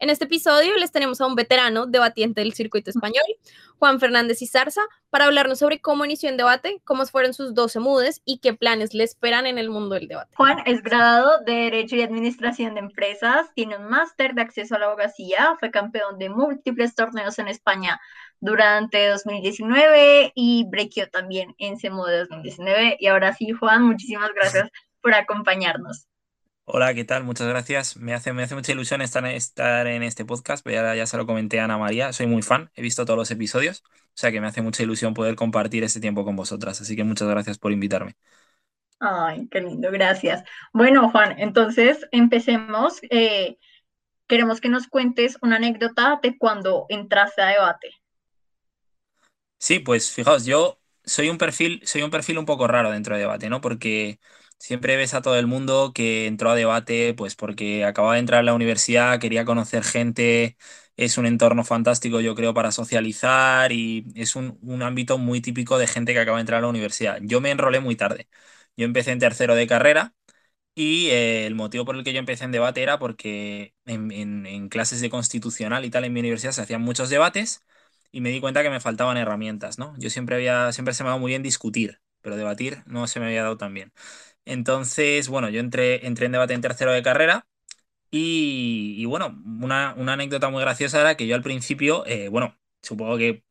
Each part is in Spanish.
En este episodio les tenemos a un veterano debatiente del circuito español, Juan Fernández Izarza, para hablarnos sobre cómo inició en debate, cómo fueron sus 12 mudes y qué planes le esperan en el mundo del debate. Juan es graduado de Derecho y Administración de Empresas, tiene un máster de acceso a la abogacía, fue campeón de múltiples torneos en España durante 2019 y brequeó también en CEMUDE 2019. Y ahora sí, Juan, muchísimas gracias por acompañarnos. Hola, ¿qué tal? Muchas gracias. Me hace, me hace mucha ilusión estar, estar en este podcast. Ya, ya se lo comenté a Ana María, soy muy fan, he visto todos los episodios, o sea que me hace mucha ilusión poder compartir este tiempo con vosotras. Así que muchas gracias por invitarme. Ay, qué lindo, gracias. Bueno, Juan, entonces empecemos. Eh, queremos que nos cuentes una anécdota de cuando entraste a debate. Sí, pues fijaos, yo soy un perfil, soy un perfil un poco raro dentro de debate, ¿no? Porque Siempre ves a todo el mundo que entró a debate, pues porque acababa de entrar a la universidad, quería conocer gente, es un entorno fantástico, yo creo, para socializar y es un, ámbito muy típico de gente que acaba de entrar a la universidad. Yo me enrolé muy tarde. Yo empecé en tercero de carrera y eh, el motivo por el que yo empecé en debate era porque en, en clases de constitucional y tal en mi universidad se hacían muchos debates y me di cuenta que me faltaban herramientas, ¿no? Yo siempre había, siempre se me ha dado muy bien discutir, pero debatir no se me había dado tan bien. Entonces, bueno, yo entré, en debate en tercero de carrera y, bueno, una, anécdota muy graciosa era que yo al principio, eh, bueno, supongo que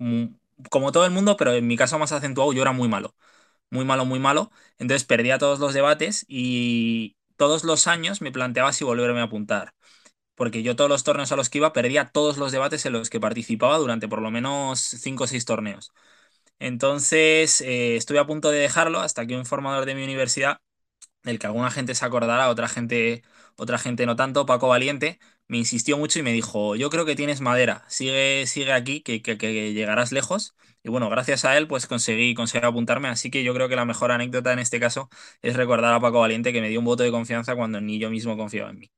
como todo el mundo, pero en mi caso más acentuado, yo era muy malo. Muy malo, muy malo. Entonces perdía todos los debates y todos los años me planteaba si volverme a apuntar. Porque yo todos los torneos a los que iba perdía todos los debates en los que participaba durante por lo menos 5 o 6 torneos. Entonces eh, estuve a punto de dejarlo hasta que un formador de mi universidad del que alguna gente se acordará, otra gente, otra gente no tanto, Paco Valiente, me insistió mucho y me dijo, yo creo que tienes madera, sigue, sigue aquí, que, llegarás lejos. Y bueno, gracias a él, pues conseguí, conseguí apuntarme, así que yo creo que la mejor anécdota en este caso es recordar a Paco Valiente que me dio un voto de confianza cuando ni yo mismo confiaba en mí.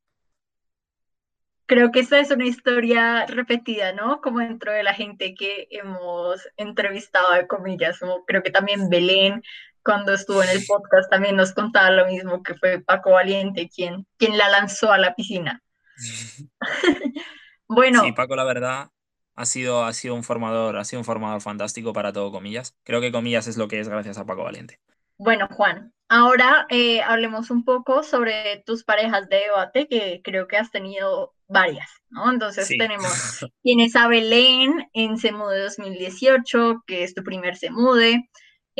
Creo que esta es una historia repetida, ¿no? Como dentro de la gente que hemos entrevistado, de comillas, creo que también Belén cuando estuvo en el podcast también nos contaba lo mismo, que fue Paco Valiente quien, quien la lanzó a la piscina. bueno. Sí, Paco, la verdad, ha sido, ha sido un formador, ha sido un formador fantástico para todo comillas. Creo que comillas es lo que es gracias a Paco Valiente. Bueno, Juan, ahora eh, hablemos un poco sobre tus parejas de debate, que creo que has tenido varias, ¿no? Entonces tenemos, tienes a Belén en Semude 2018, que es tu primer Semude.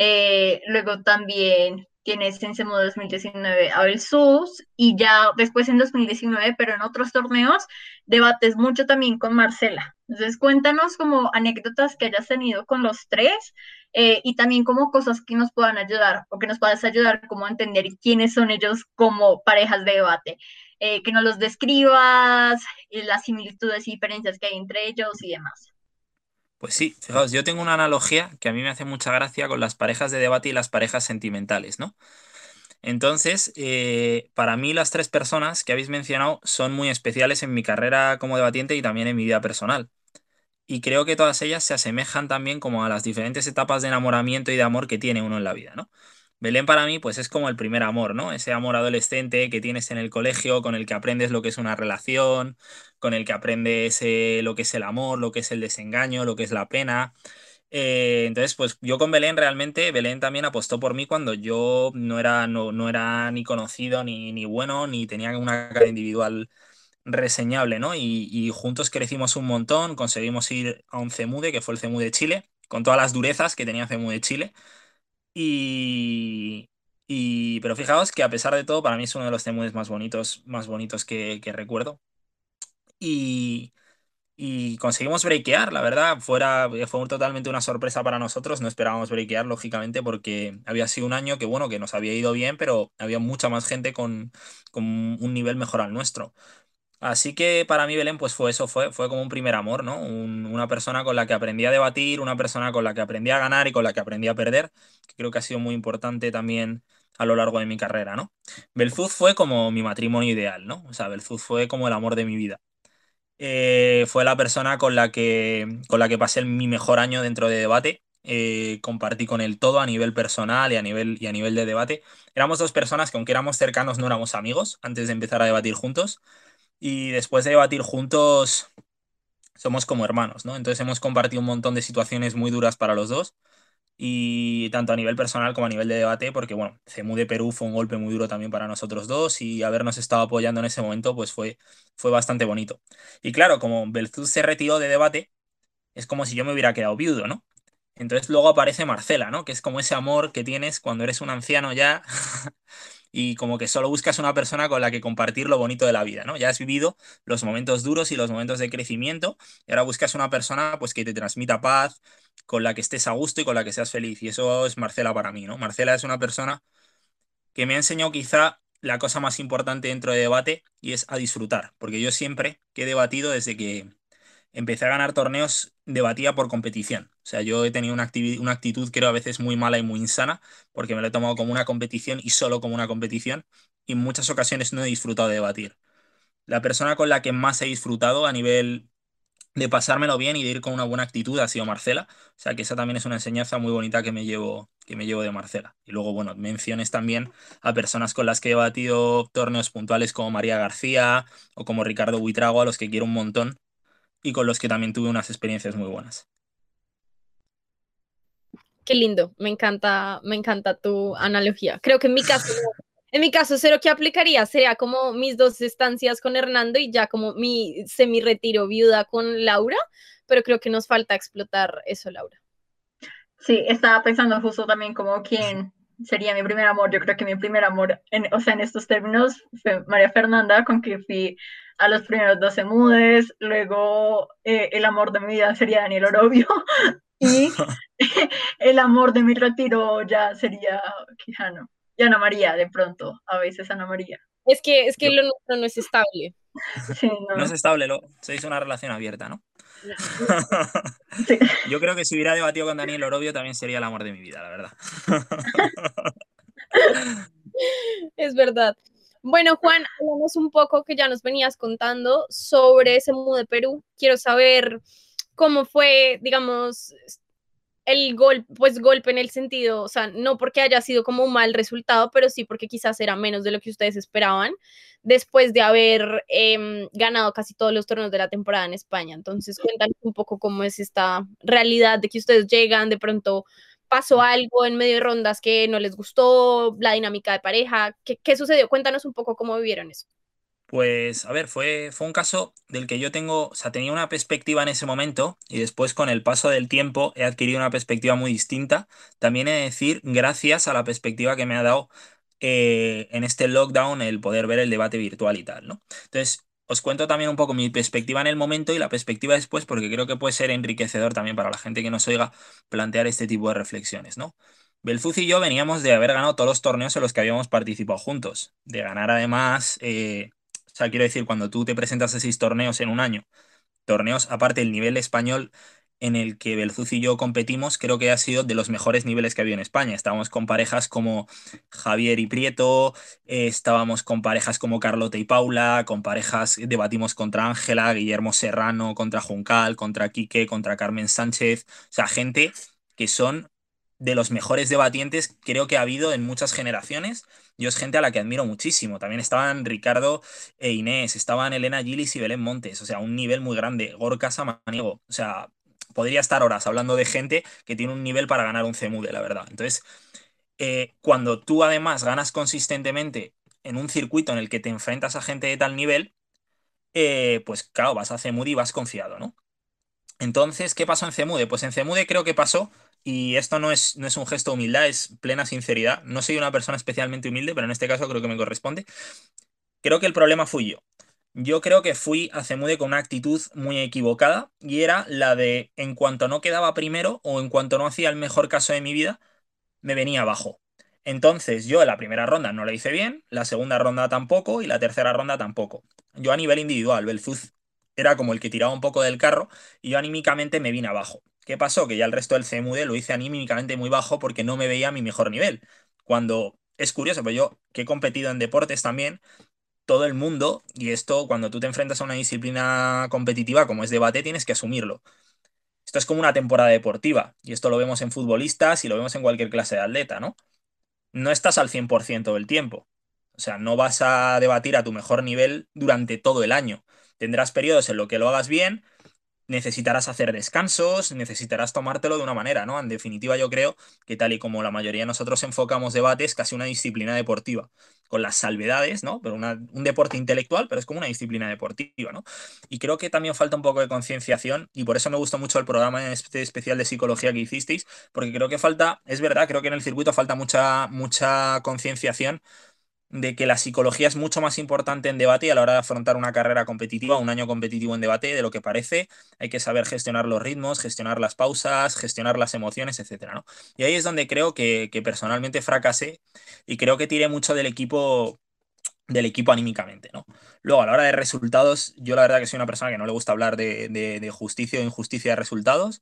Eh, luego también tienes en Semo 2019 Abel Sus y ya después en 2019, pero en otros torneos, debates mucho también con Marcela. Entonces cuéntanos como anécdotas que hayas tenido con los tres eh, y también como cosas que nos puedan ayudar o que nos puedas ayudar como a entender quiénes son ellos como parejas de debate. Eh, que nos los describas, las similitudes y diferencias que hay entre ellos y demás. Pues sí, fijaos, yo tengo una analogía que a mí me hace mucha gracia con las parejas de debate y las parejas sentimentales, ¿no? Entonces, eh, para mí las tres personas que habéis mencionado son muy especiales en mi carrera como debatiente y también en mi vida personal. Y creo que todas ellas se asemejan también como a las diferentes etapas de enamoramiento y de amor que tiene uno en la vida, ¿no? Belén para mí pues es como el primer amor, ¿no? Ese amor adolescente que tienes en el colegio, con el que aprendes lo que es una relación, con el que aprendes eh, lo que es el amor, lo que es el desengaño, lo que es la pena. Eh, entonces, pues yo con Belén realmente, Belén también apostó por mí cuando yo no era, no, no era ni conocido, ni, ni, bueno, ni tenía una cara individual reseñable, ¿no? Y, juntos crecimos un montón, conseguimos ir a un CEMUDE, que fue el CEMUDE Chile, con todas las durezas que tenía CEMUDE Chile. Y, y, pero fijaos que a pesar de todo, para mí es uno de los temudes más bonitos, más bonitos que, recuerdo. Y, y, conseguimos breakear, la verdad, fuera, fue totalmente una sorpresa para nosotros. No esperábamos breakear, lógicamente, porque había sido un año que, bueno, que nos había ido bien, pero había mucha más gente con, con un nivel mejor al nuestro. Así que para mí Belén pues fue eso, fue, fue como un primer amor, ¿no? una persona con la que aprendí a debatir, una persona con la que aprendí a ganar y con la que aprendí a perder, creo que ha sido muy importante también a lo largo de mi carrera, ¿no? Belzuz fue como mi matrimonio ideal, ¿no? O sea, Belzuz fue como el amor de mi vida. Eh, fue la persona con la que, con la que pasé mi mejor año dentro de debate. Eh, compartí con él todo a nivel personal y a nivel, y a nivel de debate. Éramos dos personas que aunque éramos cercanos no éramos amigos antes de empezar a debatir juntos. Y después de debatir juntos somos como hermanos, ¿no? Entonces hemos compartido un montón de situaciones muy duras para los dos y tanto a nivel personal como a nivel de debate, porque bueno, CEMU de Perú fue un golpe muy duro también para nosotros dos y habernos estado apoyando en ese momento pues fue, fue bastante bonito. Y claro, como Belzuz se retiró de debate, es como si yo me hubiera quedado viudo, ¿no? Entonces luego aparece Marcela, ¿no? Que es como ese amor que tienes cuando eres un anciano ya y como que solo buscas una persona con la que compartir lo bonito de la vida, ¿no? Ya has vivido los momentos duros y los momentos de crecimiento y ahora buscas una persona pues que te transmita paz, con la que estés a gusto y con la que seas feliz. Y eso es Marcela para mí, ¿no? Marcela es una persona que me ha enseñado quizá la cosa más importante dentro de debate y es a disfrutar, porque yo siempre que he debatido desde que empecé a ganar torneos, debatía por competición. O sea, yo he tenido una, una actitud creo a veces muy mala y muy insana, porque me lo he tomado como una competición y solo como una competición, y en muchas ocasiones no he disfrutado de debatir. La persona con la que más he disfrutado a nivel de pasármelo bien y de ir con una buena actitud ha sido Marcela. O sea que esa también es una enseñanza muy bonita que me llevo, que me llevo de Marcela. Y luego, bueno, menciones también a personas con las que he batido torneos puntuales como María García o como Ricardo Buitrago, a los que quiero un montón y con los que también tuve unas experiencias muy buenas. Qué lindo, me encanta, me encanta tu analogía. Creo que en mi caso En mi caso, cero que aplicaría sería como mis dos estancias con Hernando y ya como mi semi-retiro viuda con Laura, pero creo que nos falta explotar eso, Laura. Sí, estaba pensando justo también como quién sería mi primer amor. Yo creo que mi primer amor, en, o sea, en estos términos, fue María Fernanda, con quien fui a los primeros 12 mudes. Luego, eh, el amor de mi vida sería Daniel Orobio. y el amor de mi retiro ya sería Quijano y Ana María, de pronto, a veces Ana María. Es que, es que lo nuestro no es estable. no. es estable, lo, se hizo una relación abierta, ¿no? Yo creo que si hubiera debatido con Daniel Orobio también sería el amor de mi vida, la verdad. es verdad. Bueno, Juan, hablamos un poco que ya nos venías contando sobre ese mundo de Perú. Quiero saber cómo fue, digamos, el golpe, pues golpe en el sentido, o sea, no porque haya sido como un mal resultado, pero sí porque quizás era menos de lo que ustedes esperaban después de haber em, ganado casi todos los torneos de la temporada en España. Entonces, cuéntanos un poco cómo es esta realidad de que ustedes llegan, de pronto pasó algo en medio de rondas que no les gustó, la dinámica de pareja, ¿qué, qué sucedió? Cuéntanos un poco cómo vivieron eso. Pues, a ver, fue, fue un caso del que yo tengo, o sea, tenía una perspectiva en ese momento y después con el paso del tiempo he adquirido una perspectiva muy distinta. También he de decir, gracias a la perspectiva que me ha dado eh, en este lockdown el poder ver el debate virtual y tal, ¿no? Entonces, os cuento también un poco mi perspectiva en el momento y la perspectiva después, porque creo que puede ser enriquecedor también para la gente que nos oiga plantear este tipo de reflexiones, ¿no? Belfuz y yo veníamos de haber ganado todos los torneos en los que habíamos participado juntos, de ganar además eh, o sea, quiero decir, cuando tú te presentas a seis torneos en un año, torneos, aparte el nivel español en el que Belzuz y yo competimos, creo que ha sido de los mejores niveles que ha habido en España. Estábamos con parejas como Javier y Prieto, eh, estábamos con parejas como Carlota y Paula, con parejas, debatimos contra Ángela, Guillermo Serrano, contra Juncal, contra Quique, contra Carmen Sánchez, o sea, gente que son de los mejores debatientes creo que ha habido en muchas generaciones. Yo es gente a la que admiro muchísimo. También estaban Ricardo e Inés, estaban Elena Gilis y Belén Montes, o sea, un nivel muy grande. Gorka Samaniego, o sea, podría estar horas hablando de gente que tiene un nivel para ganar un CEMUDE, la verdad. Entonces, eh, cuando tú además ganas consistentemente en un circuito en el que te enfrentas a gente de tal nivel, eh, pues claro, vas a CEMUDE y vas confiado, ¿no? Entonces, ¿qué pasó en CEMUDE? Pues en CEMUDE creo que pasó y esto no es, no es un gesto de humildad, es plena sinceridad. No soy una persona especialmente humilde, pero en este caso creo que me corresponde. Creo que el problema fui yo. Yo creo que fui a Cemude con una actitud muy equivocada y era la de en cuanto no quedaba primero o en cuanto no hacía el mejor caso de mi vida, me venía abajo. Entonces yo en la primera ronda no la hice bien, la segunda ronda tampoco y la tercera ronda tampoco. Yo a nivel individual, Belfuz era como el que tiraba un poco del carro y yo anímicamente me vine abajo. ¿Qué pasó? Que ya el resto del CMUD lo hice anímicamente muy bajo porque no me veía a mi mejor nivel. Cuando es curioso, pero yo que he competido en deportes también, todo el mundo, y esto cuando tú te enfrentas a una disciplina competitiva como es debate, tienes que asumirlo. Esto es como una temporada deportiva, y esto lo vemos en futbolistas y lo vemos en cualquier clase de atleta, ¿no? No estás al 100% del tiempo. O sea, no vas a debatir a tu mejor nivel durante todo el año. Tendrás periodos en los que lo hagas bien, necesitarás hacer descansos, necesitarás tomártelo de una manera, ¿no? En definitiva, yo creo que tal y como la mayoría de nosotros enfocamos debates, casi una disciplina deportiva, con las salvedades, ¿no? Pero un deporte intelectual, pero es como una disciplina deportiva, ¿no? Y creo que también falta un poco de concienciación, y por eso me gustó mucho el programa este especial de psicología que hicisteis, porque creo que falta, es verdad, creo que en el circuito falta mucha, mucha concienciación de que la psicología es mucho más importante en debate y a la hora de afrontar una carrera competitiva, un año competitivo en debate, de lo que parece. Hay que saber gestionar los ritmos, gestionar las pausas, gestionar las emociones, etc. ¿no? Y ahí es donde creo que, personalmente fracasé y creo que tiré mucho del equipo del equipo anímicamente, ¿no? Luego, a la hora de resultados, yo la verdad que soy una persona que no le gusta hablar de, de justicia o injusticia de resultados.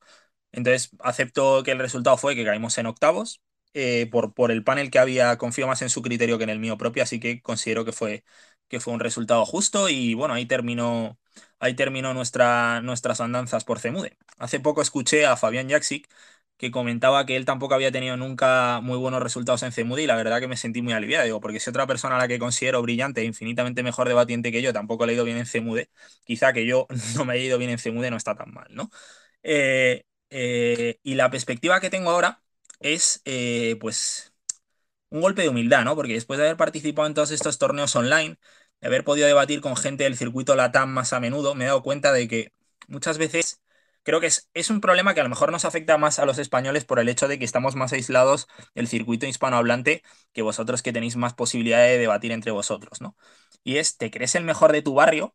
Entonces, acepto que el resultado fue que caímos en octavos, eh, por, por, el panel que había, confío más en su criterio que en el mío propio, así que considero que fue, que fue un resultado justo y bueno, ahí terminó, ahí terminó nuestra, nuestras andanzas por Cemude. Hace poco escuché a Fabián Jaksic que comentaba que él tampoco había tenido nunca muy buenos resultados en Cemude y la verdad que me sentí muy aliviado, digo, porque si otra persona a la que considero brillante e infinitamente mejor debatiente que yo tampoco le ha ido bien en Cemude, quizá que yo no me haya ido bien en Cemude no está tan mal, ¿no? Eh, eh, y la perspectiva que tengo ahora es eh, pues un golpe de humildad, ¿no? Porque después de haber participado en todos estos torneos online, de haber podido debatir con gente del circuito LATAM más a menudo, me he dado cuenta de que muchas veces creo que es, es, un problema que a lo mejor nos afecta más a los españoles por el hecho de que estamos más aislados del circuito hispanohablante que vosotros que tenéis más posibilidad de debatir entre vosotros, ¿no? Y es, te crees el mejor de tu barrio,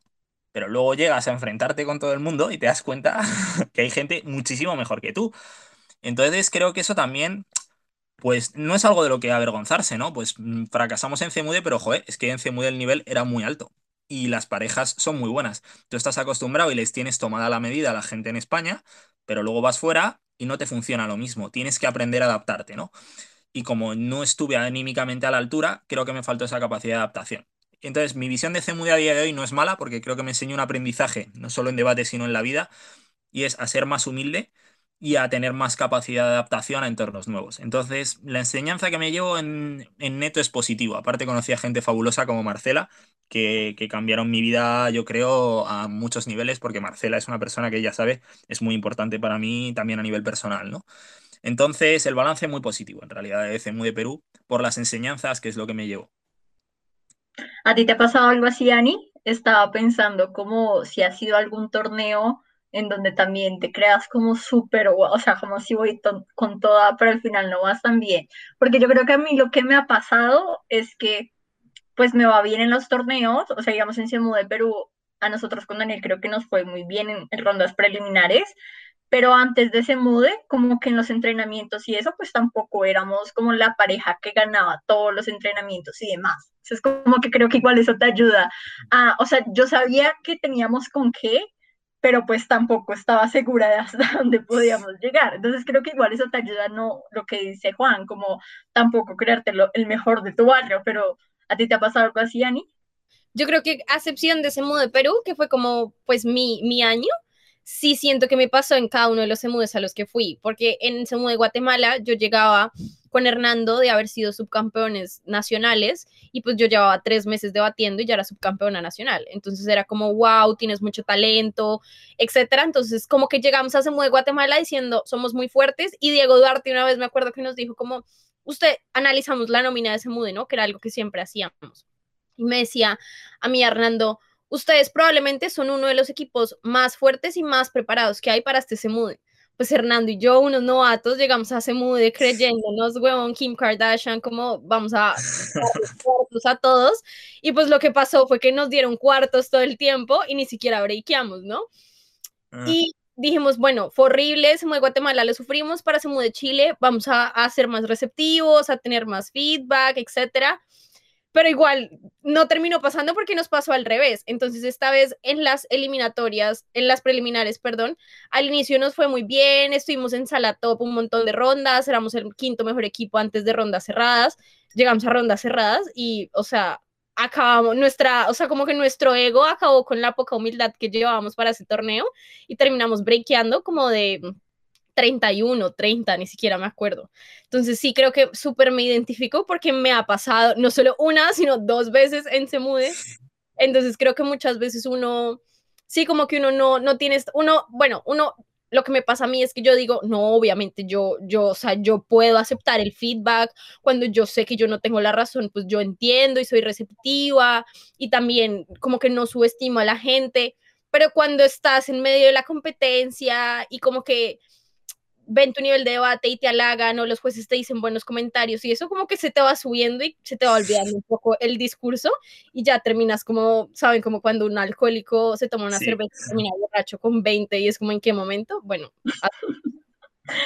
pero luego llegas a enfrentarte con todo el mundo y te das cuenta que hay gente muchísimo mejor que tú. Entonces creo que eso también, pues no es algo de lo que avergonzarse, ¿no? Pues mm, fracasamos en CMUD, pero joder, es que en CMUD el nivel era muy alto y las parejas son muy buenas. Tú estás acostumbrado y les tienes tomada la medida a la gente en España, pero luego vas fuera y no te funciona lo mismo. Tienes que aprender a adaptarte, ¿no? Y como no estuve anímicamente a la altura, creo que me faltó esa capacidad de adaptación. Entonces, mi visión de CMUD a día de hoy no es mala porque creo que me enseñó un aprendizaje, no solo en debate, sino en la vida, y es a ser más humilde y a tener más capacidad de adaptación a entornos nuevos. Entonces, la enseñanza que me llevo en, neto es positivo. Aparte, conocí a gente fabulosa como Marcela, que, cambiaron mi vida, yo creo, a muchos niveles, porque Marcela es una persona que ya sabe, es muy importante para mí también a nivel personal, ¿no? Entonces, el balance es muy positivo, en realidad, de CEMU de Perú, por las enseñanzas, que es lo que me llevo. ¿A ti te ha pasado algo así, Ani? Estaba pensando como si ha sido algún torneo en donde también te creas como súper, o sea, como si voy con toda, pero al final no vas tan bien. Porque yo creo que a mí lo que me ha pasado es que pues me va bien en los torneos, o sea, digamos en CEMU de Perú, a nosotros con Daniel creo que nos fue muy bien en, rondas preliminares, pero antes de ese mude, como que en los entrenamientos y eso, pues tampoco éramos como la pareja que ganaba todos los entrenamientos y demás. es como que creo que igual eso te ayuda a, o sea, yo sabía que teníamos con qué, pero pues tampoco estaba segura de hasta dónde podíamos llegar. Entonces creo que igual eso te ayuda, no lo que dice Juan, como tampoco creerte el mejor de tu barrio, pero ¿a ti te ha pasado algo así, Ani? Yo creo que a excepción de ese modo de Perú, que fue como pues mi, mi año, sí siento que me pasó en cada uno de los emudes a los que fui, porque en ese de Guatemala yo llegaba con Hernando de haber sido subcampeones nacionales y pues yo llevaba tres meses debatiendo y ya era subcampeona nacional. Entonces era como, wow, tienes mucho talento, etcétera. Entonces como que llegamos a Semu de Guatemala diciendo, somos muy fuertes y Diego Duarte una vez me acuerdo que nos dijo como, usted analizamos la nómina de Semude, ¿no? Que era algo que siempre hacíamos. Y me decía a mí, Hernando, ustedes probablemente son uno de los equipos más fuertes y más preparados que hay para este Semude pues Hernando y yo, unos novatos, llegamos a Semude creyéndonos, huevón, Kim Kardashian, como vamos a cuartos a todos. Y pues lo que pasó fue que nos dieron cuartos todo el tiempo y ni siquiera breakeamos, ¿no? Ah. Y dijimos, bueno, fue horrible, se de Guatemala lo sufrimos, para se de Chile vamos a, a, ser más receptivos, a tener más feedback, etcétera. Pero igual no terminó pasando porque nos pasó al revés. Entonces, esta vez en las eliminatorias, en las preliminares, perdón, al inicio nos fue muy bien, estuvimos en sala top un montón de rondas, éramos el quinto mejor equipo antes de rondas cerradas, llegamos a rondas cerradas y, o sea, acabamos nuestra, o sea, como que nuestro ego acabó con la poca humildad que llevábamos para ese torneo y terminamos breakeando como de 31, 30, ni siquiera me acuerdo. Entonces sí creo que súper me identifico porque me ha pasado no solo una, sino dos veces en Semude. Entonces creo que muchas veces uno, sí como que uno no, no tiene, uno, bueno, uno lo que me pasa a mí es que yo digo, no, obviamente yo, yo, o sea, yo puedo aceptar el feedback cuando yo sé que yo no tengo la razón, pues yo entiendo y soy receptiva y también como que no subestimo a la gente, pero cuando estás en medio de la competencia y como que ven tu nivel de debate y te halagan o los jueces te dicen buenos comentarios y eso como que se te va subiendo y se te va olvidando un poco el discurso y ya terminas como, ¿saben? Como cuando un alcohólico se toma una cerveza y termina borracho con 20 y es como en qué momento. Bueno.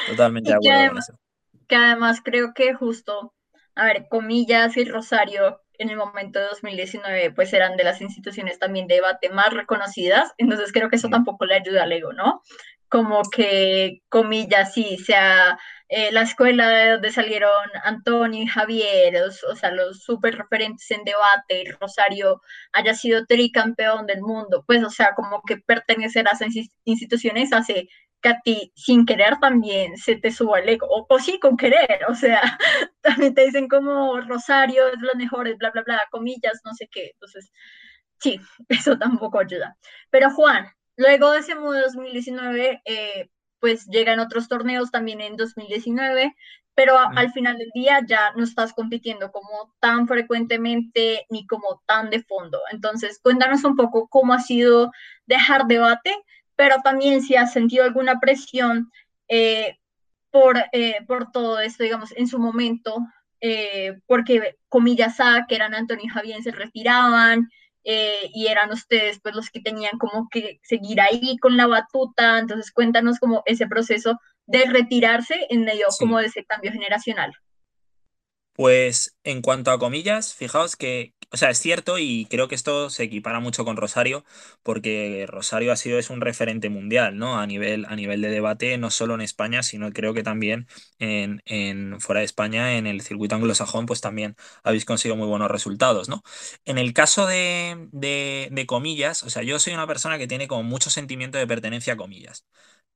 Totalmente de acuerdo con eso. Que además creo que justo, a ver, comillas y Rosario en el momento de 2019 pues eran de las instituciones también de debate más reconocidas, entonces creo que eso tampoco le ayuda al ego, ¿no? Como que, comillas, sí, sea eh, la escuela de donde salieron Antonio y Javier, o, sea, los súper referentes en debate, y Rosario haya sido tricampeón del mundo, pues, o sea, como que pertenecer a esas instituciones hace que a ti sin querer también se te suba el ego, o, o, sí con querer, o sea, también te dicen como Rosario es lo mejor, bla, bla, bla, comillas, no sé qué, entonces, sí, eso tampoco ayuda. Pero Juan, Luego de ese modo 2019, eh, pues llegan otros torneos también en 2019, pero al final del día ya no estás compitiendo como tan frecuentemente ni como tan de fondo. Entonces, cuéntanos un poco cómo ha sido dejar debate, pero también si has sentido alguna presión eh, por, eh, por todo esto, digamos, en su momento, porque comillas A, que eran Antonio y Javier, se retiraban, eh, y eran ustedes pues los que tenían como que seguir ahí con la batuta, entonces cuéntanos como ese proceso de retirarse en medio como de ese cambio generacional. Pues en cuanto a comillas, fijaos que, o sea, es cierto y creo que esto se equipara mucho con Rosario, porque Rosario ha sido es un referente mundial, ¿no? A nivel, a nivel de debate, no solo en España, sino creo que también en, en fuera de España, en el circuito anglosajón, pues también habéis conseguido muy buenos resultados, ¿no? En el caso de, de, de comillas, o sea, yo soy una persona que tiene como mucho sentimiento de pertenencia a comillas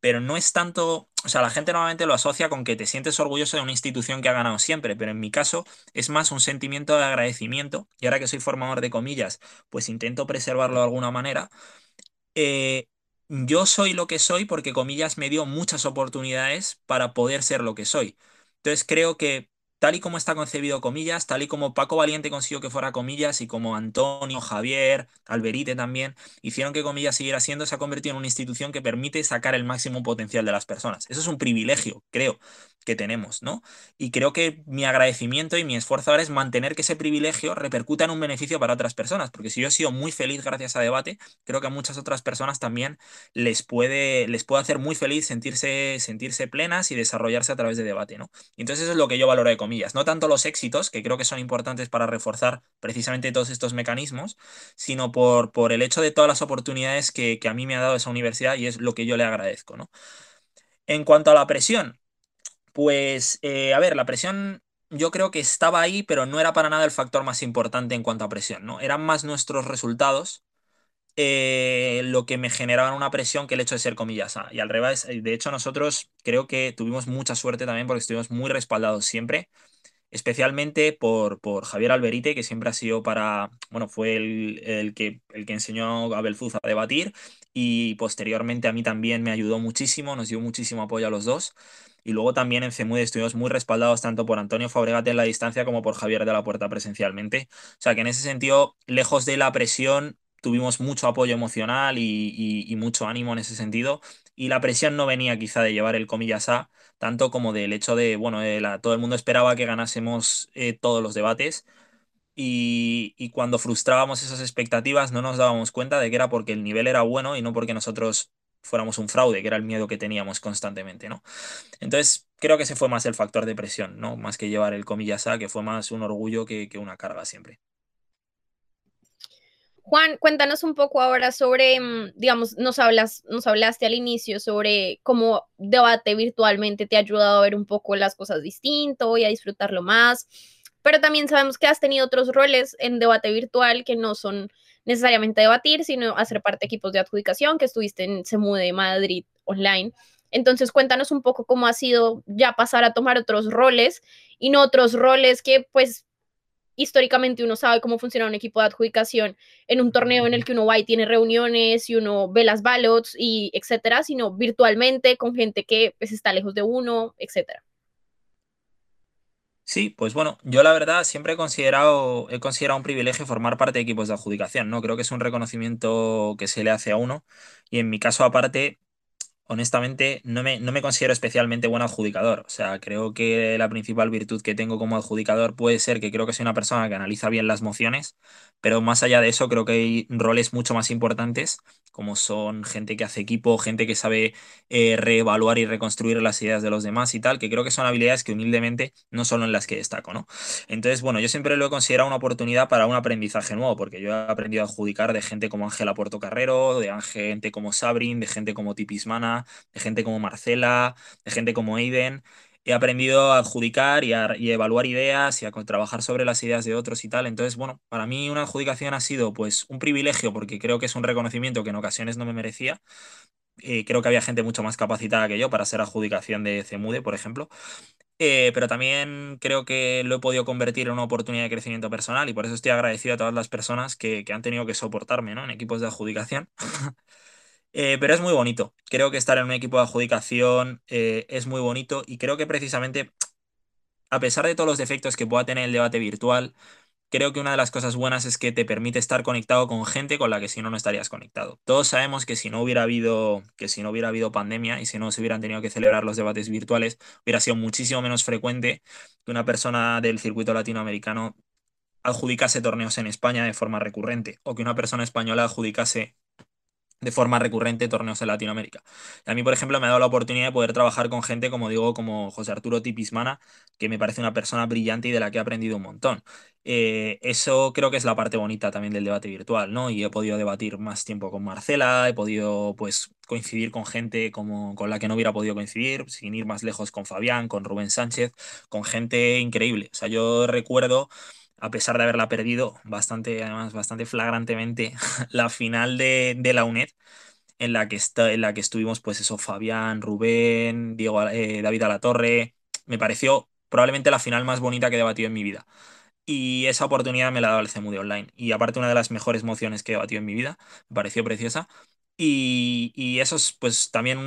pero no es tanto, o sea, la gente normalmente lo asocia con que te sientes orgulloso de una institución que ha ganado siempre, pero en mi caso es más un sentimiento de agradecimiento, y ahora que soy formador de comillas, pues intento preservarlo de alguna manera. Eh, yo soy lo que soy porque comillas me dio muchas oportunidades para poder ser lo que soy. Entonces creo que tal y como está concebido comillas, tal y como Paco Valiente consiguió que fuera comillas y como Antonio, Javier, Alberite también hicieron que comillas siguiera siendo, se ha convertido en una institución que permite sacar el máximo potencial de las personas. Eso es un privilegio, creo, que tenemos, ¿no? Y creo que mi agradecimiento y mi esfuerzo ahora es mantener que ese privilegio repercuta en un beneficio para otras personas, porque si yo he sido muy feliz gracias a debate, creo que a muchas otras personas también les puede, les puede hacer muy feliz sentirse, sentirse plenas y desarrollarse a través de debate, ¿no? Entonces es lo que yo valoro de comillas no tanto los éxitos, que creo que son importantes para reforzar precisamente todos estos mecanismos, sino por, por el hecho de todas las oportunidades que, a mí me ha dado esa universidad y es lo que yo le agradezco, ¿no? En cuanto a la presión, pues, eh, a ver, la presión yo creo que estaba ahí, pero no era para nada el factor más importante en cuanto a presión, ¿no? Eran más nuestros resultados eh, lo que me generaba una presión que el hecho de ser comillas Y al revés, eh, de hecho nosotros creo que tuvimos mucha suerte también porque estuvimos muy respaldados siempre, especialmente por, por Javier Alberite, que siempre ha sido para, bueno, fue el, que, el que enseñó a Belfuz a debatir y posteriormente a mí también me ayudó muchísimo, nos dio muchísimo apoyo a los dos. Y luego también en CEMUD estuvimos muy respaldados tanto por Antonio Fabregate en la distancia como por Javier de la Puerta presencialmente. O sea que en ese sentido, lejos de la presión, tuvimos mucho apoyo emocional y, mucho ánimo en ese sentido. Y la presión no venía quizá de llevar el comillas A, tanto como del hecho de, bueno, todo el mundo esperaba que ganásemos eh, todos los debates. Y, cuando frustrábamos esas expectativas no nos dábamos cuenta de que era porque el nivel era bueno y no porque nosotros fuéramos un fraude, que era el miedo que teníamos constantemente, ¿no? Entonces, creo que ese fue más el factor de presión, ¿no? Más que llevar el comillas A, que fue más un orgullo que una carga siempre. Juan, cuéntanos un poco ahora sobre, mm, digamos, nos, hablas, nos hablaste al inicio sobre cómo debate virtualmente te ha ayudado a ver un poco las cosas distinto y a disfrutarlo más, pero también sabemos que has tenido otros roles en debate virtual que no son necesariamente debatir, sino hacer parte de equipos de adjudicación, que estuviste en de Madrid online. Entonces, cuéntanos un poco cómo ha sido ya pasar a tomar otros roles y no otros roles que pues históricamente uno sabe cómo funciona un equipo de adjudicación en un torneo en el que uno va y tiene reuniones y uno ve las ballots y etcétera, sino virtualmente con gente que pues, está lejos de uno, etcétera. Sí, pues bueno, yo la verdad siempre he considerado, he considerado un privilegio formar parte de equipos de adjudicación, ¿no? Creo que es un reconocimiento que se le hace a uno y en mi caso aparte honestamente, no me, no me considero especialmente buen adjudicador. O sea, creo que la principal virtud que tengo como adjudicador puede ser que creo que soy una persona que analiza bien las mociones, pero más allá de eso, creo que hay roles mucho más importantes, como son gente que hace equipo, gente que sabe eh, reevaluar y reconstruir las ideas de los demás y tal, que creo que son habilidades que humildemente no son en las que destaco, ¿no? Entonces, bueno, yo siempre lo he considerado una oportunidad para un aprendizaje nuevo, porque yo he aprendido a adjudicar de gente como Ángela Carrero, de gente como Sabrin, de gente como Tipismana, de gente como Marcela, de gente como Aiden. He aprendido a adjudicar y a evaluar ideas y a trabajar sobre las ideas de otros y tal. Entonces, bueno, para mí una adjudicación ha sido pues un privilegio porque creo que es un reconocimiento que en ocasiones no me merecía. Eh, creo que había gente mucho más capacitada que yo para ser adjudicación de CEMUDE, por ejemplo. Eh, pero también creo que lo he podido convertir en una oportunidad de crecimiento personal y por eso estoy agradecido a todas las personas que, que han tenido que soportarme ¿no? en equipos de adjudicación. Eh, pero es muy bonito. Creo que estar en un equipo de adjudicación eh, es muy bonito y creo que precisamente, a pesar de todos los defectos que pueda tener el debate virtual, creo que una de las cosas buenas es que te permite estar conectado con gente con la que si no no estarías conectado. Todos sabemos que si no hubiera habido que si no hubiera habido pandemia y si no se hubieran tenido que celebrar los debates virtuales, hubiera sido muchísimo menos frecuente que una persona del circuito latinoamericano adjudicase torneos en España de forma recurrente o que una persona española adjudicase de forma recurrente torneos en Latinoamérica. a mí, por ejemplo, me ha dado la oportunidad de poder trabajar con gente, como digo, como José Arturo Tipismana, que me parece una persona brillante y de la que he aprendido un montón. Eh, eso creo que es la parte bonita también del debate virtual, ¿no? Y he podido debatir más tiempo con Marcela, he podido, pues, coincidir con gente como, con la que no hubiera podido coincidir, sin ir más lejos con Fabián, con Rubén Sánchez, con gente increíble. O sea, yo recuerdo a pesar de haberla perdido bastante, además, bastante flagrantemente, la final de, la UNED, en la que, está, en la que estuvimos, pues eso, Fabián, Rubén, Diego, eh, David Alatorre, me pareció probablemente la final más bonita que he debatido en mi vida. Y esa oportunidad me la ha dado el CEMUDE Online. Y aparte, una de las mejores mociones que he debatido en mi vida, me pareció preciosa. Y, eso es pues también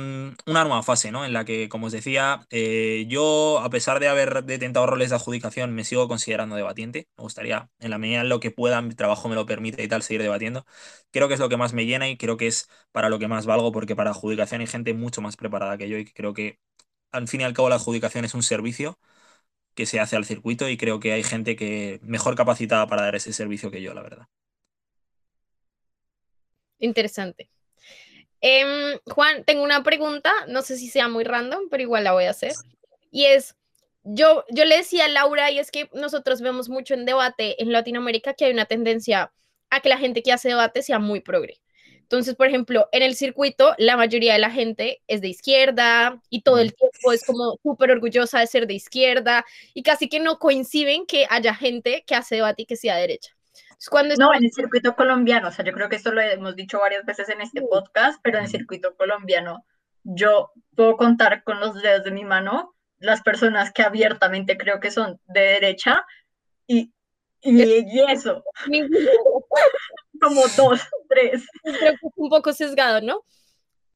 una nueva fase, ¿no? En la que, como os decía, eh, yo, a pesar de haber detentado roles de adjudicación, me sigo considerando debatiente. Me gustaría, en la medida en lo que pueda, mi trabajo me lo permite y tal, seguir debatiendo. Creo que es lo que más me llena y creo que es para lo que más valgo, porque para adjudicación hay gente mucho más preparada que yo y creo que, al fin y al cabo, la adjudicación es un servicio que se hace al circuito y creo que hay gente que mejor capacitada para dar ese servicio que yo, la verdad. Interesante. Em, Juan, tengo una pregunta, no sé si sea muy random, pero igual la voy a hacer. Y es, yo, yo le decía a Laura, y es que nosotros vemos mucho en debate en Latinoamérica que hay una tendencia a que la gente que hace debate sea muy progre. Entonces, por ejemplo, en el circuito, la mayoría de la gente es de izquierda y todo el tiempo es como súper orgullosa de ser de izquierda y casi que no coinciden que haya gente que hace debate y que sea derecha no, en el circuito colombiano, o sea, yo creo que esto lo hemos dicho varias veces en este podcast, pero en el circuito colombiano yo puedo contar con los dedos de mi mano las personas que abiertamente creo que son de derecha y, y, eso. Como dos, tres. Creo que es un poco sesgado, ¿no?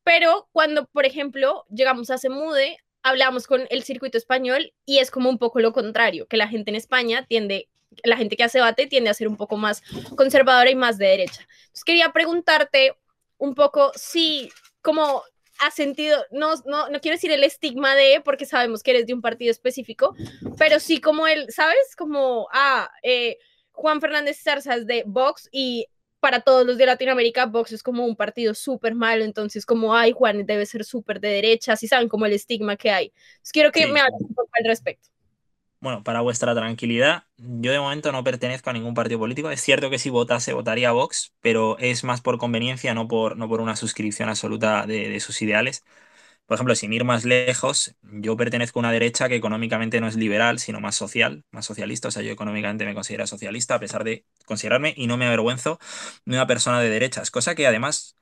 Pero cuando, por ejemplo, llegamos a Semude, hablamos con el circuito español y es como un poco lo contrario, que la gente en España tiende la gente que hace debate tiende a ser un poco más conservadora y más de derecha. Entonces quería preguntarte un poco si, como has sentido, no, no, no quiero decir el estigma de, porque sabemos que eres de un partido específico, pero sí como él, ¿sabes? Como, ah, eh, Juan Fernández Zarza es de Vox y para todos los de Latinoamérica, Vox es como un partido súper malo, entonces como, ay, Juan debe ser súper de derecha, si saben como el estigma que hay. quiero que me hables un poco al respecto. Bueno, para vuestra tranquilidad, yo de momento no pertenezco a ningún partido político. Es cierto que si votase, votaría a Vox, pero es más por conveniencia, no por, no por una suscripción absoluta de, sus ideales. Por ejemplo, sin ir más lejos, yo pertenezco a una derecha que económicamente no es liberal, sino más social, más socialista. O sea, yo económicamente me considero socialista, a pesar de considerarme, y no me avergüenzo, de una persona de derechas. Cosa que además,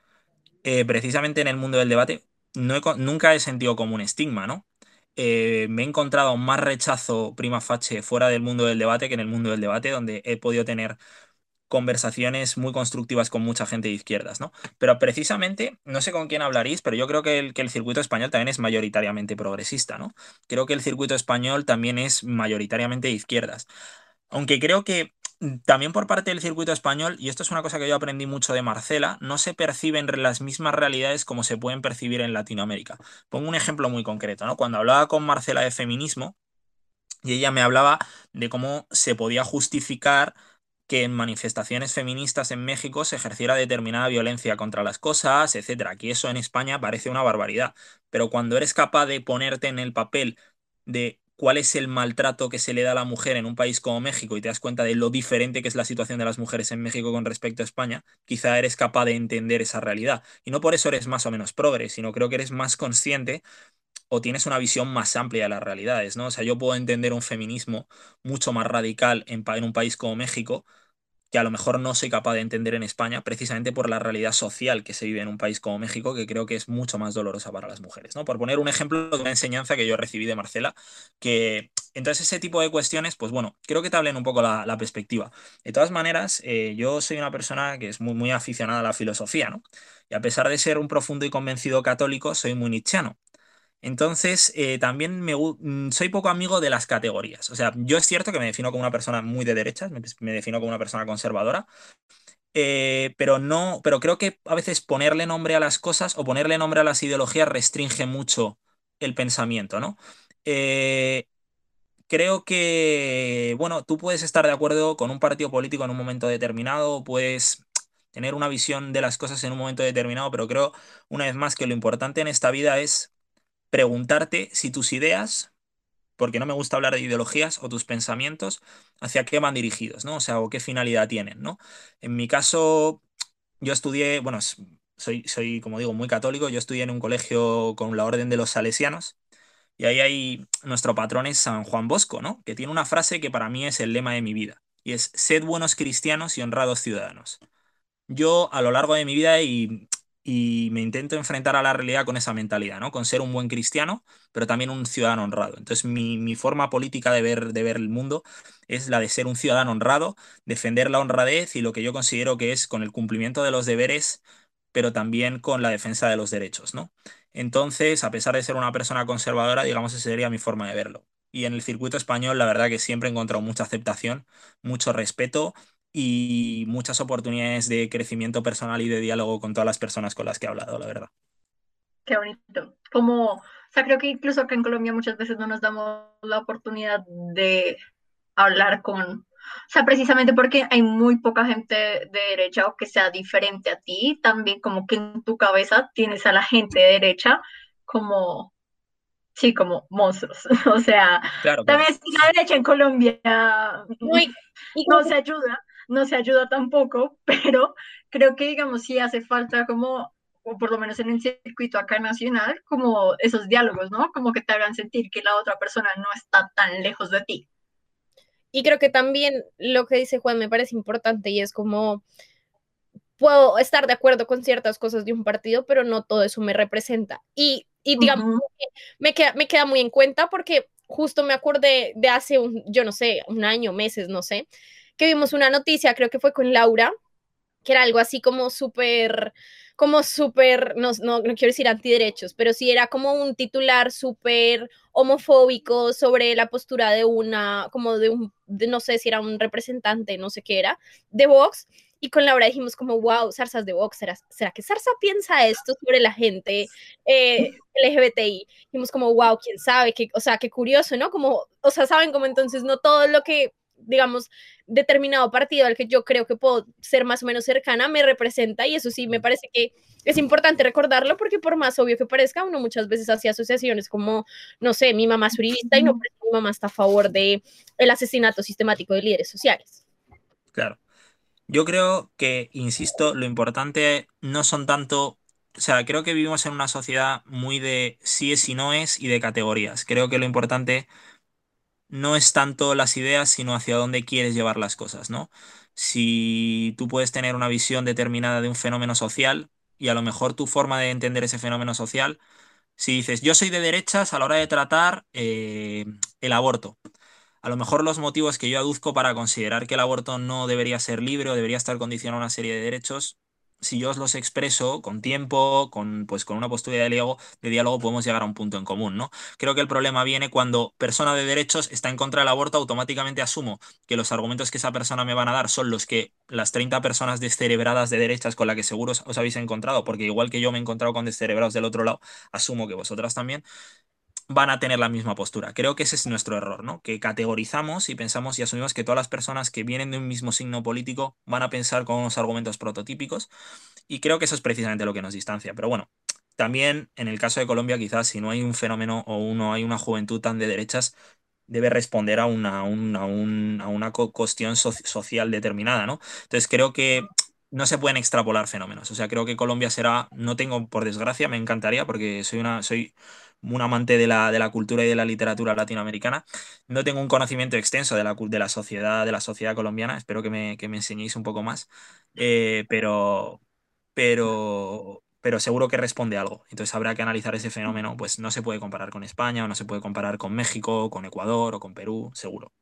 eh, precisamente en el mundo del debate, no nunca he sentido como un estigma, ¿no? Eh, me he encontrado más rechazo prima facie fuera del mundo del debate que en el mundo del debate, donde he podido tener conversaciones muy constructivas con mucha gente de izquierdas, ¿no? Pero precisamente, no sé con quién hablaréis, pero yo creo que el, que el circuito español también es mayoritariamente progresista, ¿no? Creo que el circuito español también es mayoritariamente de izquierdas. Aunque creo que también por parte del circuito español, y esto es una cosa que yo aprendí mucho de Marcela, no se perciben las mismas realidades como se pueden percibir en Latinoamérica. Pongo un ejemplo muy concreto, ¿no? Cuando hablaba con Marcela de feminismo, y ella me hablaba de cómo se podía justificar que en manifestaciones feministas en México se ejerciera determinada violencia contra las cosas, etcétera. Aquí eso en España parece una barbaridad. Pero cuando eres capaz de ponerte en el papel de cuál es el maltrato que se le da a la mujer en un país como México y te das cuenta de lo diferente que es la situación de las mujeres en México con respecto a España, quizá eres capaz de entender esa realidad. Y no por eso eres más o menos progre, sino creo que eres más consciente o tienes una visión más amplia de las realidades, ¿no? O sea, yo puedo entender un feminismo mucho más radical en, en un país como México que a lo mejor no soy capaz de entender en España, precisamente por la realidad social que se vive en un país como México, que creo que es mucho más dolorosa para las mujeres. ¿no? Por poner un ejemplo de una enseñanza que yo recibí de Marcela, que entonces ese tipo de cuestiones, pues bueno, creo que te hablen un poco la, perspectiva. De todas maneras, eh, yo soy una persona que es muy, muy aficionada a la filosofía, ¿no? Y a pesar de ser un profundo y convencido católico, soy muy nichiano. Entonces, eh, también me, mm, soy poco amigo de las categorías. O sea, yo es cierto que me defino como una persona muy de derechas, me, defino como una persona conservadora, eh, pero no, pero creo que a veces ponerle nombre a las cosas o ponerle nombre a las ideologías restringe mucho el pensamiento, ¿no? Eh, creo que, bueno, tú puedes estar de acuerdo con un partido político en un momento determinado, puedes tener una visión de las cosas en un momento determinado, pero creo, una vez más, que lo importante en esta vida es preguntarte si tus ideas, porque no me gusta hablar de ideologías, o tus pensamientos, hacia qué van dirigidos, ¿no? O sea, o qué finalidad tienen, ¿no? En mi caso, yo estudié, bueno, soy, soy, como digo, muy católico, yo estudié en un colegio con la Orden de los Salesianos, y ahí hay, nuestro patrón es San Juan Bosco, ¿no? Que tiene una frase que para mí es el lema de mi vida, y es, sed buenos cristianos y honrados ciudadanos. Yo a lo largo de mi vida y y me intento enfrentar a la realidad con esa mentalidad, ¿no? Con ser un buen cristiano, pero también un ciudadano honrado. Entonces, mi, forma política de ver, de ver el mundo es la de ser un ciudadano honrado, defender la honradez y lo que yo considero que es con el cumplimiento de los deberes, pero también con la defensa de los derechos, ¿no? Entonces, a pesar de ser una persona conservadora, digamos, esa sería mi forma de verlo. Y en el circuito español, la verdad que siempre he encontrado mucha aceptación, mucho respeto y muchas oportunidades de crecimiento personal y de diálogo con todas las personas con las que he hablado, la verdad. Qué bonito. Como, o sea, creo que incluso acá en Colombia muchas veces no nos damos la oportunidad de hablar con, o sea, precisamente porque hay muy poca gente de derecha o que sea diferente a ti, también como que en tu cabeza tienes a la gente de derecha como, sí, como monstruos. O sea, también la derecha en Colombia no se ayuda no se ayuda tampoco, pero creo que, digamos, sí hace falta como, o por lo menos en el circuito acá nacional, como esos diálogos, ¿no? Como que te hagan sentir que la otra persona no está tan lejos de ti. Y creo que también lo que dice Juan me parece importante y es como puedo estar de acuerdo con ciertas cosas de un partido, pero no todo eso me representa. Y, y digamos, me, queda, me queda muy en cuenta porque justo me acordé de hace un, yo no sé, un año, meses, no sé, que vimos una noticia, creo que fue con Laura, que era algo así como súper, como súper, no, no, no, quiero decir antiderechos, pero sí era como un titular súper homofóbico sobre la postura de una, como de un, no sé si era un representante, no sé qué era, de Vox. Y con Laura dijimos como, wow, zarzas de Vox, ¿será, ¿será que Zarza piensa esto sobre la gente eh, LGBTI? Dijimos como, wow, quién sabe, que, o sea, qué curioso, ¿no? Como, o sea, saben como entonces no todo lo que digamos, determinado partido al que yo creo que puedo ser más o menos cercana me representa y eso sí me parece que es importante recordarlo porque por más obvio que parezca, uno muchas veces hace asociaciones como, no sé, mi mamá es uribista y no mi mamá está a favor de el asesinato sistemático de líderes sociales. Claro. Yo creo que, insisto, lo importante no son tanto o sea, creo que vivimos en una sociedad muy de sí es y no es y de categorías. Creo que lo importante no es tanto las ideas, sino hacia dónde quieres llevar las cosas, ¿no? Si tú puedes tener una visión determinada de un fenómeno social y a lo mejor tu forma de entender ese fenómeno social, si dices, yo soy de derechas a la hora de tratar eh, el aborto, a lo mejor los motivos que yo aduzco para considerar que el aborto no debería ser libre o debería estar condicionado a una serie de derechos si yo os los expreso con tiempo, con, pues, con una postura de diálogo, de diálogo, podemos llegar a un punto en común, ¿no? Creo que el problema viene cuando persona de derechos está en contra del aborto, automáticamente asumo que los argumentos que esa persona me van a dar son los que las 30 personas descerebradas de derechas con las que seguro os habéis encontrado, porque igual que yo me he encontrado con descerebrados del otro lado, asumo que vosotras también, van a tener la misma postura. Creo que ese es nuestro error, ¿no? Que categorizamos y pensamos y asumimos que todas las personas que vienen de un mismo signo político van a pensar con unos argumentos prototípicos y creo que eso es precisamente lo que nos distancia. Pero bueno, también en el caso de Colombia quizás si no hay un fenómeno o uno hay una juventud tan de derechas, debe responder a una, una, una cuestión social determinada, ¿no? Entonces creo que no se pueden extrapolar fenómenos. O sea, creo que Colombia será, no tengo, por desgracia, me encantaría porque soy una, soy un amante de la, de la cultura y de la literatura latinoamericana. No tengo un conocimiento extenso de la, de la sociedad, de la sociedad colombiana, espero que me, que me enseñéis un poco más, eh, pero, pero, pero seguro que responde algo. Entonces habrá que analizar ese fenómeno, pues no se puede comparar con España, o no se puede comparar con México, con Ecuador o con Perú, seguro.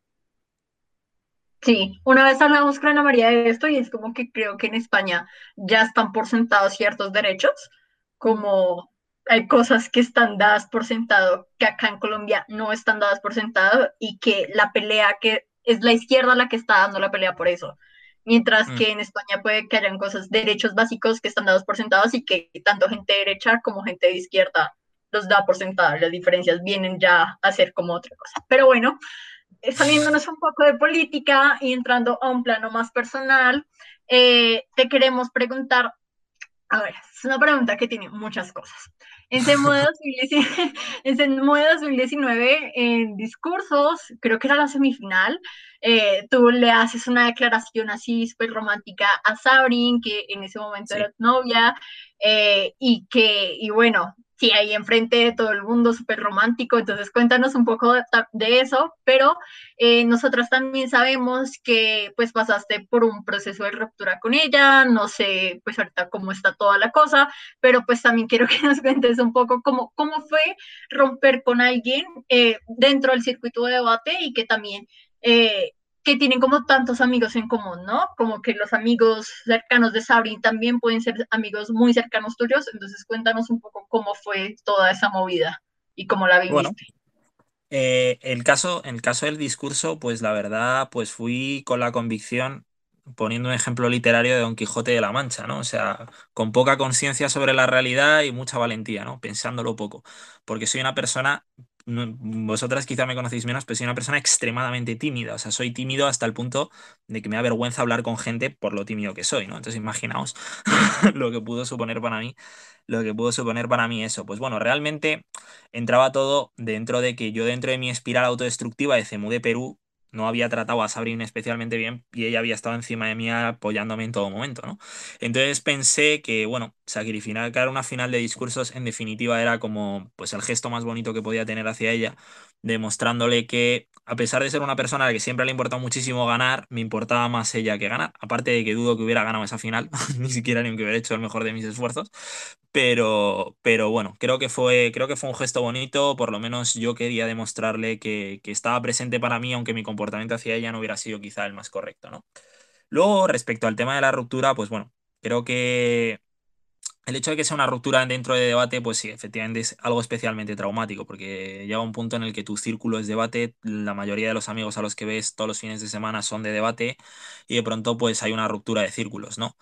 Sí, una vez hablamos con Ana María de esto y es como que creo que en España ya están por sentados ciertos derechos, como hay cosas que están dadas por sentado, que acá en Colombia no están dadas por sentado y que la pelea que es la izquierda la que está dando la pelea por eso. Mientras mm. que en España puede que hayan cosas, derechos básicos que están dados por sentados y que tanto gente de derecha como gente de izquierda los da por sentado. Las diferencias vienen ya a ser como otra cosa. Pero bueno, eh, saliéndonos un poco de política y entrando a un plano más personal, eh, te queremos preguntar, a ver, es una pregunta que tiene muchas cosas. En CEMUE 2019, en discursos, creo que era la semifinal, eh, tú le haces una declaración así súper romántica a Sabrin, que en ese momento era tu novia, y que, y bueno, sí, ahí enfrente de todo el mundo, súper romántico, entonces cuéntanos un poco de, eso, pero eh, nosotras también sabemos que pues pasaste por un proceso de ruptura con ella, no sé pues ahorita cómo está toda la cosa, pero pues también quiero que nos cuentes un poco cómo, cómo fue romper con alguien eh, dentro del circuito de debate y que también... Eh, que tienen como tantos amigos en común, ¿no? Como que los amigos cercanos de Sabri también pueden ser amigos muy cercanos tuyos, entonces cuéntanos un poco cómo fue toda esa movida y cómo la viviste. Bueno, eh, el caso, el caso del discurso, pues la verdad, pues fui con la convicción, poniendo un ejemplo literario de Don Quijote de la Mancha, ¿no? O sea, con poca conciencia sobre la realidad y mucha valentía, ¿no? Pensándolo poco, porque soy una persona vosotras quizá me conocéis menos, pero soy una persona extremadamente tímida. O sea, soy tímido hasta el punto de que me da vergüenza hablar con gente por lo tímido que soy, ¿no? Entonces imaginaos lo que pudo suponer para mí, lo que pudo suponer para mí eso. Pues bueno, realmente entraba todo dentro de que yo dentro de mi espiral autodestructiva de CEMU de Perú no había tratado a Sabrina especialmente bien y ella había estado encima de mí apoyándome en todo momento, ¿no? Entonces pensé que, bueno, sacrificar una final de discursos en definitiva era como pues el gesto más bonito que podía tener hacia ella, demostrándole que a pesar de ser una persona a la que siempre le importado muchísimo ganar, me importaba más ella que ganar. Aparte de que dudo que hubiera ganado esa final, ni siquiera ni que hubiera hecho el mejor de mis esfuerzos. Pero, pero bueno, creo que, fue, creo que fue un gesto bonito. Por lo menos yo quería demostrarle que, que estaba presente para mí, aunque mi comportamiento hacia ella no hubiera sido quizá el más correcto, ¿no? Luego, respecto al tema de la ruptura, pues bueno, creo que el hecho de que sea una ruptura dentro de debate, pues sí, efectivamente es algo especialmente traumático, porque llega un punto en el que tu círculo es debate, la mayoría de los amigos a los que ves todos los fines de semana son de debate, y de pronto pues hay una ruptura de círculos, ¿no?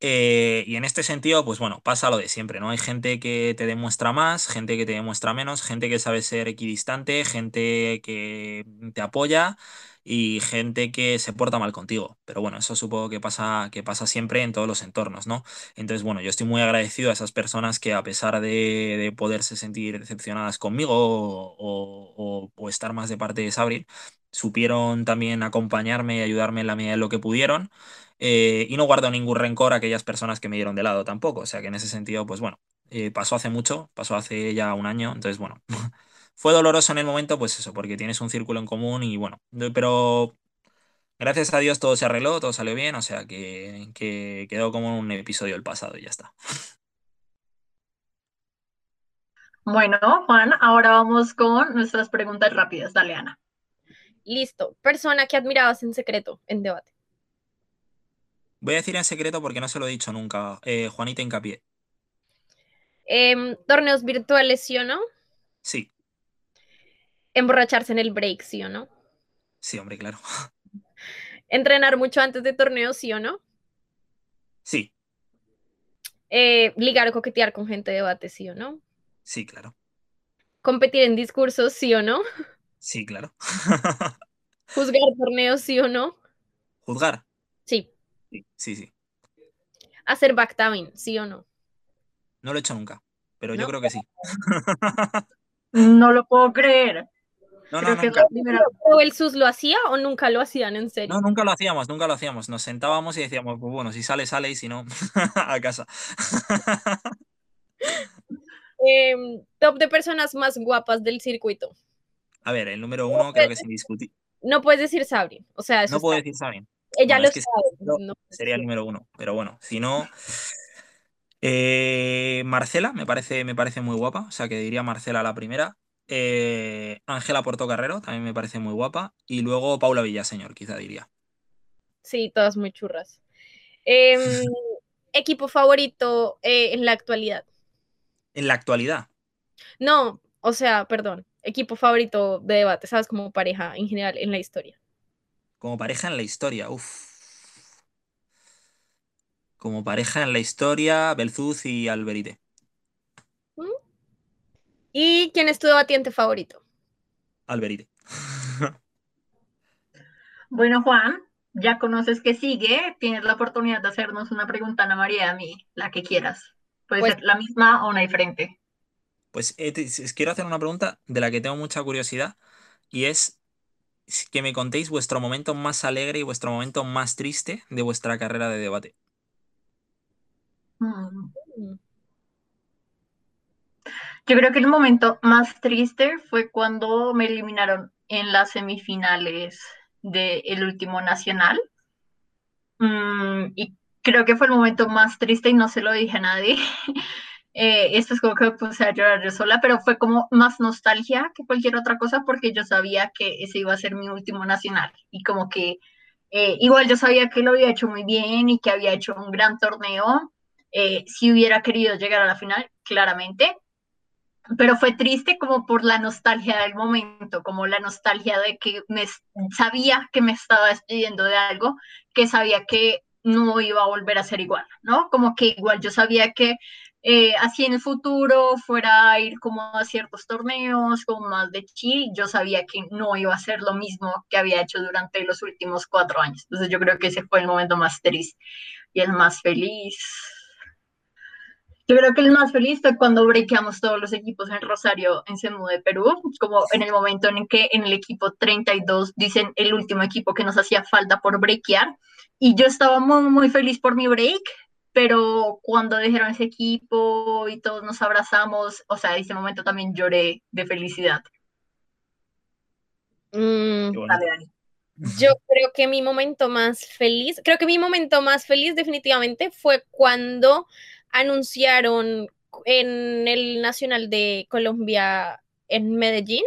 Eh, y en este sentido, pues bueno, pasa lo de siempre, ¿no? Hay gente que te demuestra más, gente que te demuestra menos, gente que sabe ser equidistante, gente que te apoya y gente que se porta mal contigo. Pero bueno, eso supongo que pasa, que pasa siempre en todos los entornos, ¿no? Entonces, bueno, yo estoy muy agradecido a esas personas que a pesar de, poderse sentir decepcionadas conmigo o, o estar más de parte de Sabril, supieron también acompañarme y ayudarme en la medida de lo que pudieron. Eh, y no guardo ningún rencor a aquellas personas que me dieron de lado tampoco. O sea que en ese sentido, pues bueno, eh, pasó hace mucho, pasó hace ya un año, entonces bueno, fue doloroso en el momento, pues eso, porque tienes un círculo en común y bueno, pero gracias a Dios todo se arregló, todo salió bien, o sea que, que quedó como un episodio del pasado y ya está. Bueno, Juan, ahora vamos con nuestras preguntas rápidas. Dale, Ana. Listo. Persona que admirabas en secreto en debate. Voy a decir en secreto porque no se lo he dicho nunca. Eh, Juanita Incapié. Em, ¿Torneos virtuales, sí o no? Sí. ¿Emborracharse en el break, sí o no? Sí, hombre, claro. ¿Entrenar mucho antes de torneos, sí o no? Sí. Eh, ¿Ligar o coquetear con gente de debate, sí o no? Sí, claro. ¿Competir en discursos, sí o no? Sí, claro. ¿Juzgar torneos, sí o no? ¿Juzgar? Sí. Sí, sí. ¿Hacer backtabbing, sí o no? No lo he hecho nunca, pero yo creo que sí. no lo puedo creer. No, no, nunca. ¿O el SUS lo hacía o nunca lo hacían en serio? No, nunca lo hacíamos, nunca lo hacíamos. Nos sentábamos y decíamos, pues bueno, si sale, sale y si no, a casa. Em, top de personas más guapas del circuito. A ver, el número uno creo que es indiscutible. No puedes decir Sabri, o sea, no puedo decir Sabri. Ella lo sabe. sería el número uno, pero bueno, si no. Eh, Marcela me parece, me parece muy guapa, o sea que diría Marcela la primera. Eh, Ángela Portocarrero también me parece muy guapa. Y luego Paula Villaseñor, quizá diría. Sí, todas muy churras. Em, ¿Equipo favorito eh, en la actualidad? ¿En la actualidad? No, o sea, perdón equipo favorito de debate, ¿sabes? Como pareja en general en la historia. Como pareja en la historia, uff. Como pareja en la historia, Belzuz y Alberite. ¿Y quién es tu debatiente favorito? Alberite. bueno, Juan, ya conoces que sigue. Tienes la oportunidad de hacernos una pregunta, Ana María, a mí, la que quieras. Puede pues ser la misma o una diferente. Pues eh, quiero hacer una pregunta de la que tengo mucha curiosidad y es que me contéis vuestro momento más alegre y vuestro momento más triste de vuestra carrera de debate. Yo creo que el momento más triste fue cuando me eliminaron en las semifinales del último nacional. Mm, y creo que fue el momento más triste y no se lo dije a nadie. Eh, esto es como que me puse a llorar yo sola, pero fue como más nostalgia que cualquier otra cosa porque yo sabía que ese iba a ser mi último nacional y como que eh, igual yo sabía que lo había hecho muy bien y que había hecho un gran torneo, eh, si hubiera querido llegar a la final, claramente, pero fue triste como por la nostalgia del momento, como la nostalgia de que me sabía que me estaba despidiendo de algo, que sabía que no iba a volver a ser igual, ¿no? Como que igual yo sabía que eh, así en el futuro fuera a ir como a ciertos torneos, como más de chill, yo sabía que no iba a ser lo mismo que había hecho durante los últimos cuatro años. Entonces yo creo que ese fue el momento más triste y el más feliz. Yo creo que el más feliz fue cuando breakamos todos los equipos en Rosario, en CEMU de Perú, como en el momento en que en el equipo 32 dicen el último equipo que nos hacía falta por breakear. Y yo estaba muy, muy feliz por mi break, pero cuando dijeron ese equipo y todos nos abrazamos, o sea, en ese momento también lloré de felicidad. Mm. yo creo que mi momento más feliz, creo que mi momento más feliz definitivamente fue cuando anunciaron en el Nacional de Colombia en Medellín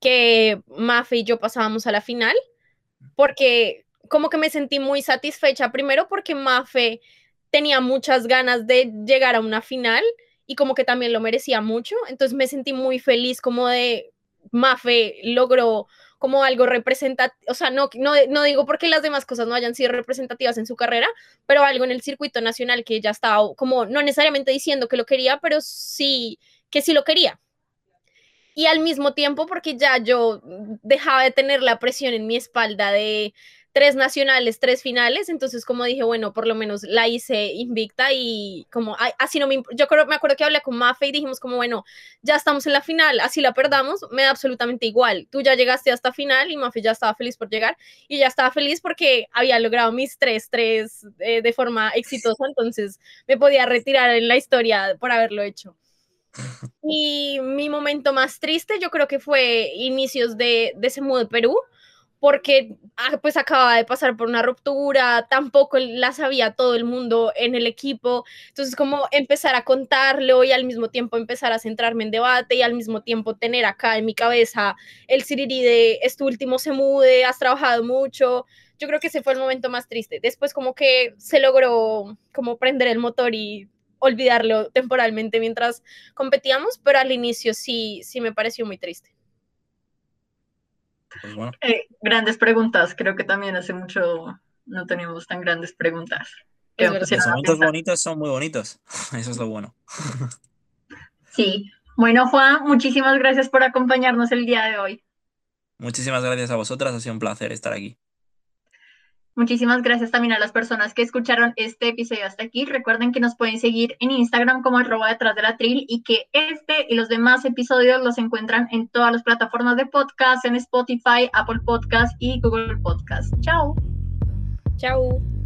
que Mafe y yo pasábamos a la final, porque como que me sentí muy satisfecha, primero porque Mafe tenía muchas ganas de llegar a una final y como que también lo merecía mucho. Entonces me sentí muy feliz como de Mafe logró como algo representativo, o sea, no, no, no digo porque las demás cosas no hayan sido representativas en su carrera, pero algo en el circuito nacional que ella estaba como, no necesariamente diciendo que lo quería, pero sí, que sí lo quería. Y al mismo tiempo, porque ya yo dejaba de tener la presión en mi espalda de tres nacionales, tres finales, entonces como dije, bueno, por lo menos la hice invicta y como así no me, yo creo, me acuerdo que hablé con Mafe y dijimos como, bueno, ya estamos en la final, así la perdamos, me da absolutamente igual, tú ya llegaste hasta final y Mafe ya estaba feliz por llegar y ya estaba feliz porque había logrado mis tres, tres eh, de forma exitosa, entonces me podía retirar en la historia por haberlo hecho. Y mi momento más triste yo creo que fue inicios de, de ese de Perú, porque ah, pues acababa de pasar por una ruptura, tampoco la sabía todo el mundo en el equipo, entonces como empezar a contarlo y al mismo tiempo empezar a centrarme en debate y al mismo tiempo tener acá en mi cabeza el siriri de este último se mude, has trabajado mucho, yo creo que ese fue el momento más triste, después como que se logró como prender el motor y olvidarlo temporalmente mientras competíamos, pero al inicio sí, sí me pareció muy triste. Pues eh, grandes preguntas, creo que también hace mucho no teníamos tan grandes preguntas. Los momentos bonitos son muy bonitos, eso es lo bueno. Sí, bueno Juan, muchísimas gracias por acompañarnos el día de hoy. Muchísimas gracias a vosotras, ha sido un placer estar aquí. Muchísimas gracias también a las personas que escucharon este episodio hasta aquí. Recuerden que nos pueden seguir en Instagram como arroba detrás de la tril y que este y los demás episodios los encuentran en todas las plataformas de podcast, en Spotify, Apple Podcast y Google Podcast. Chao. Chao.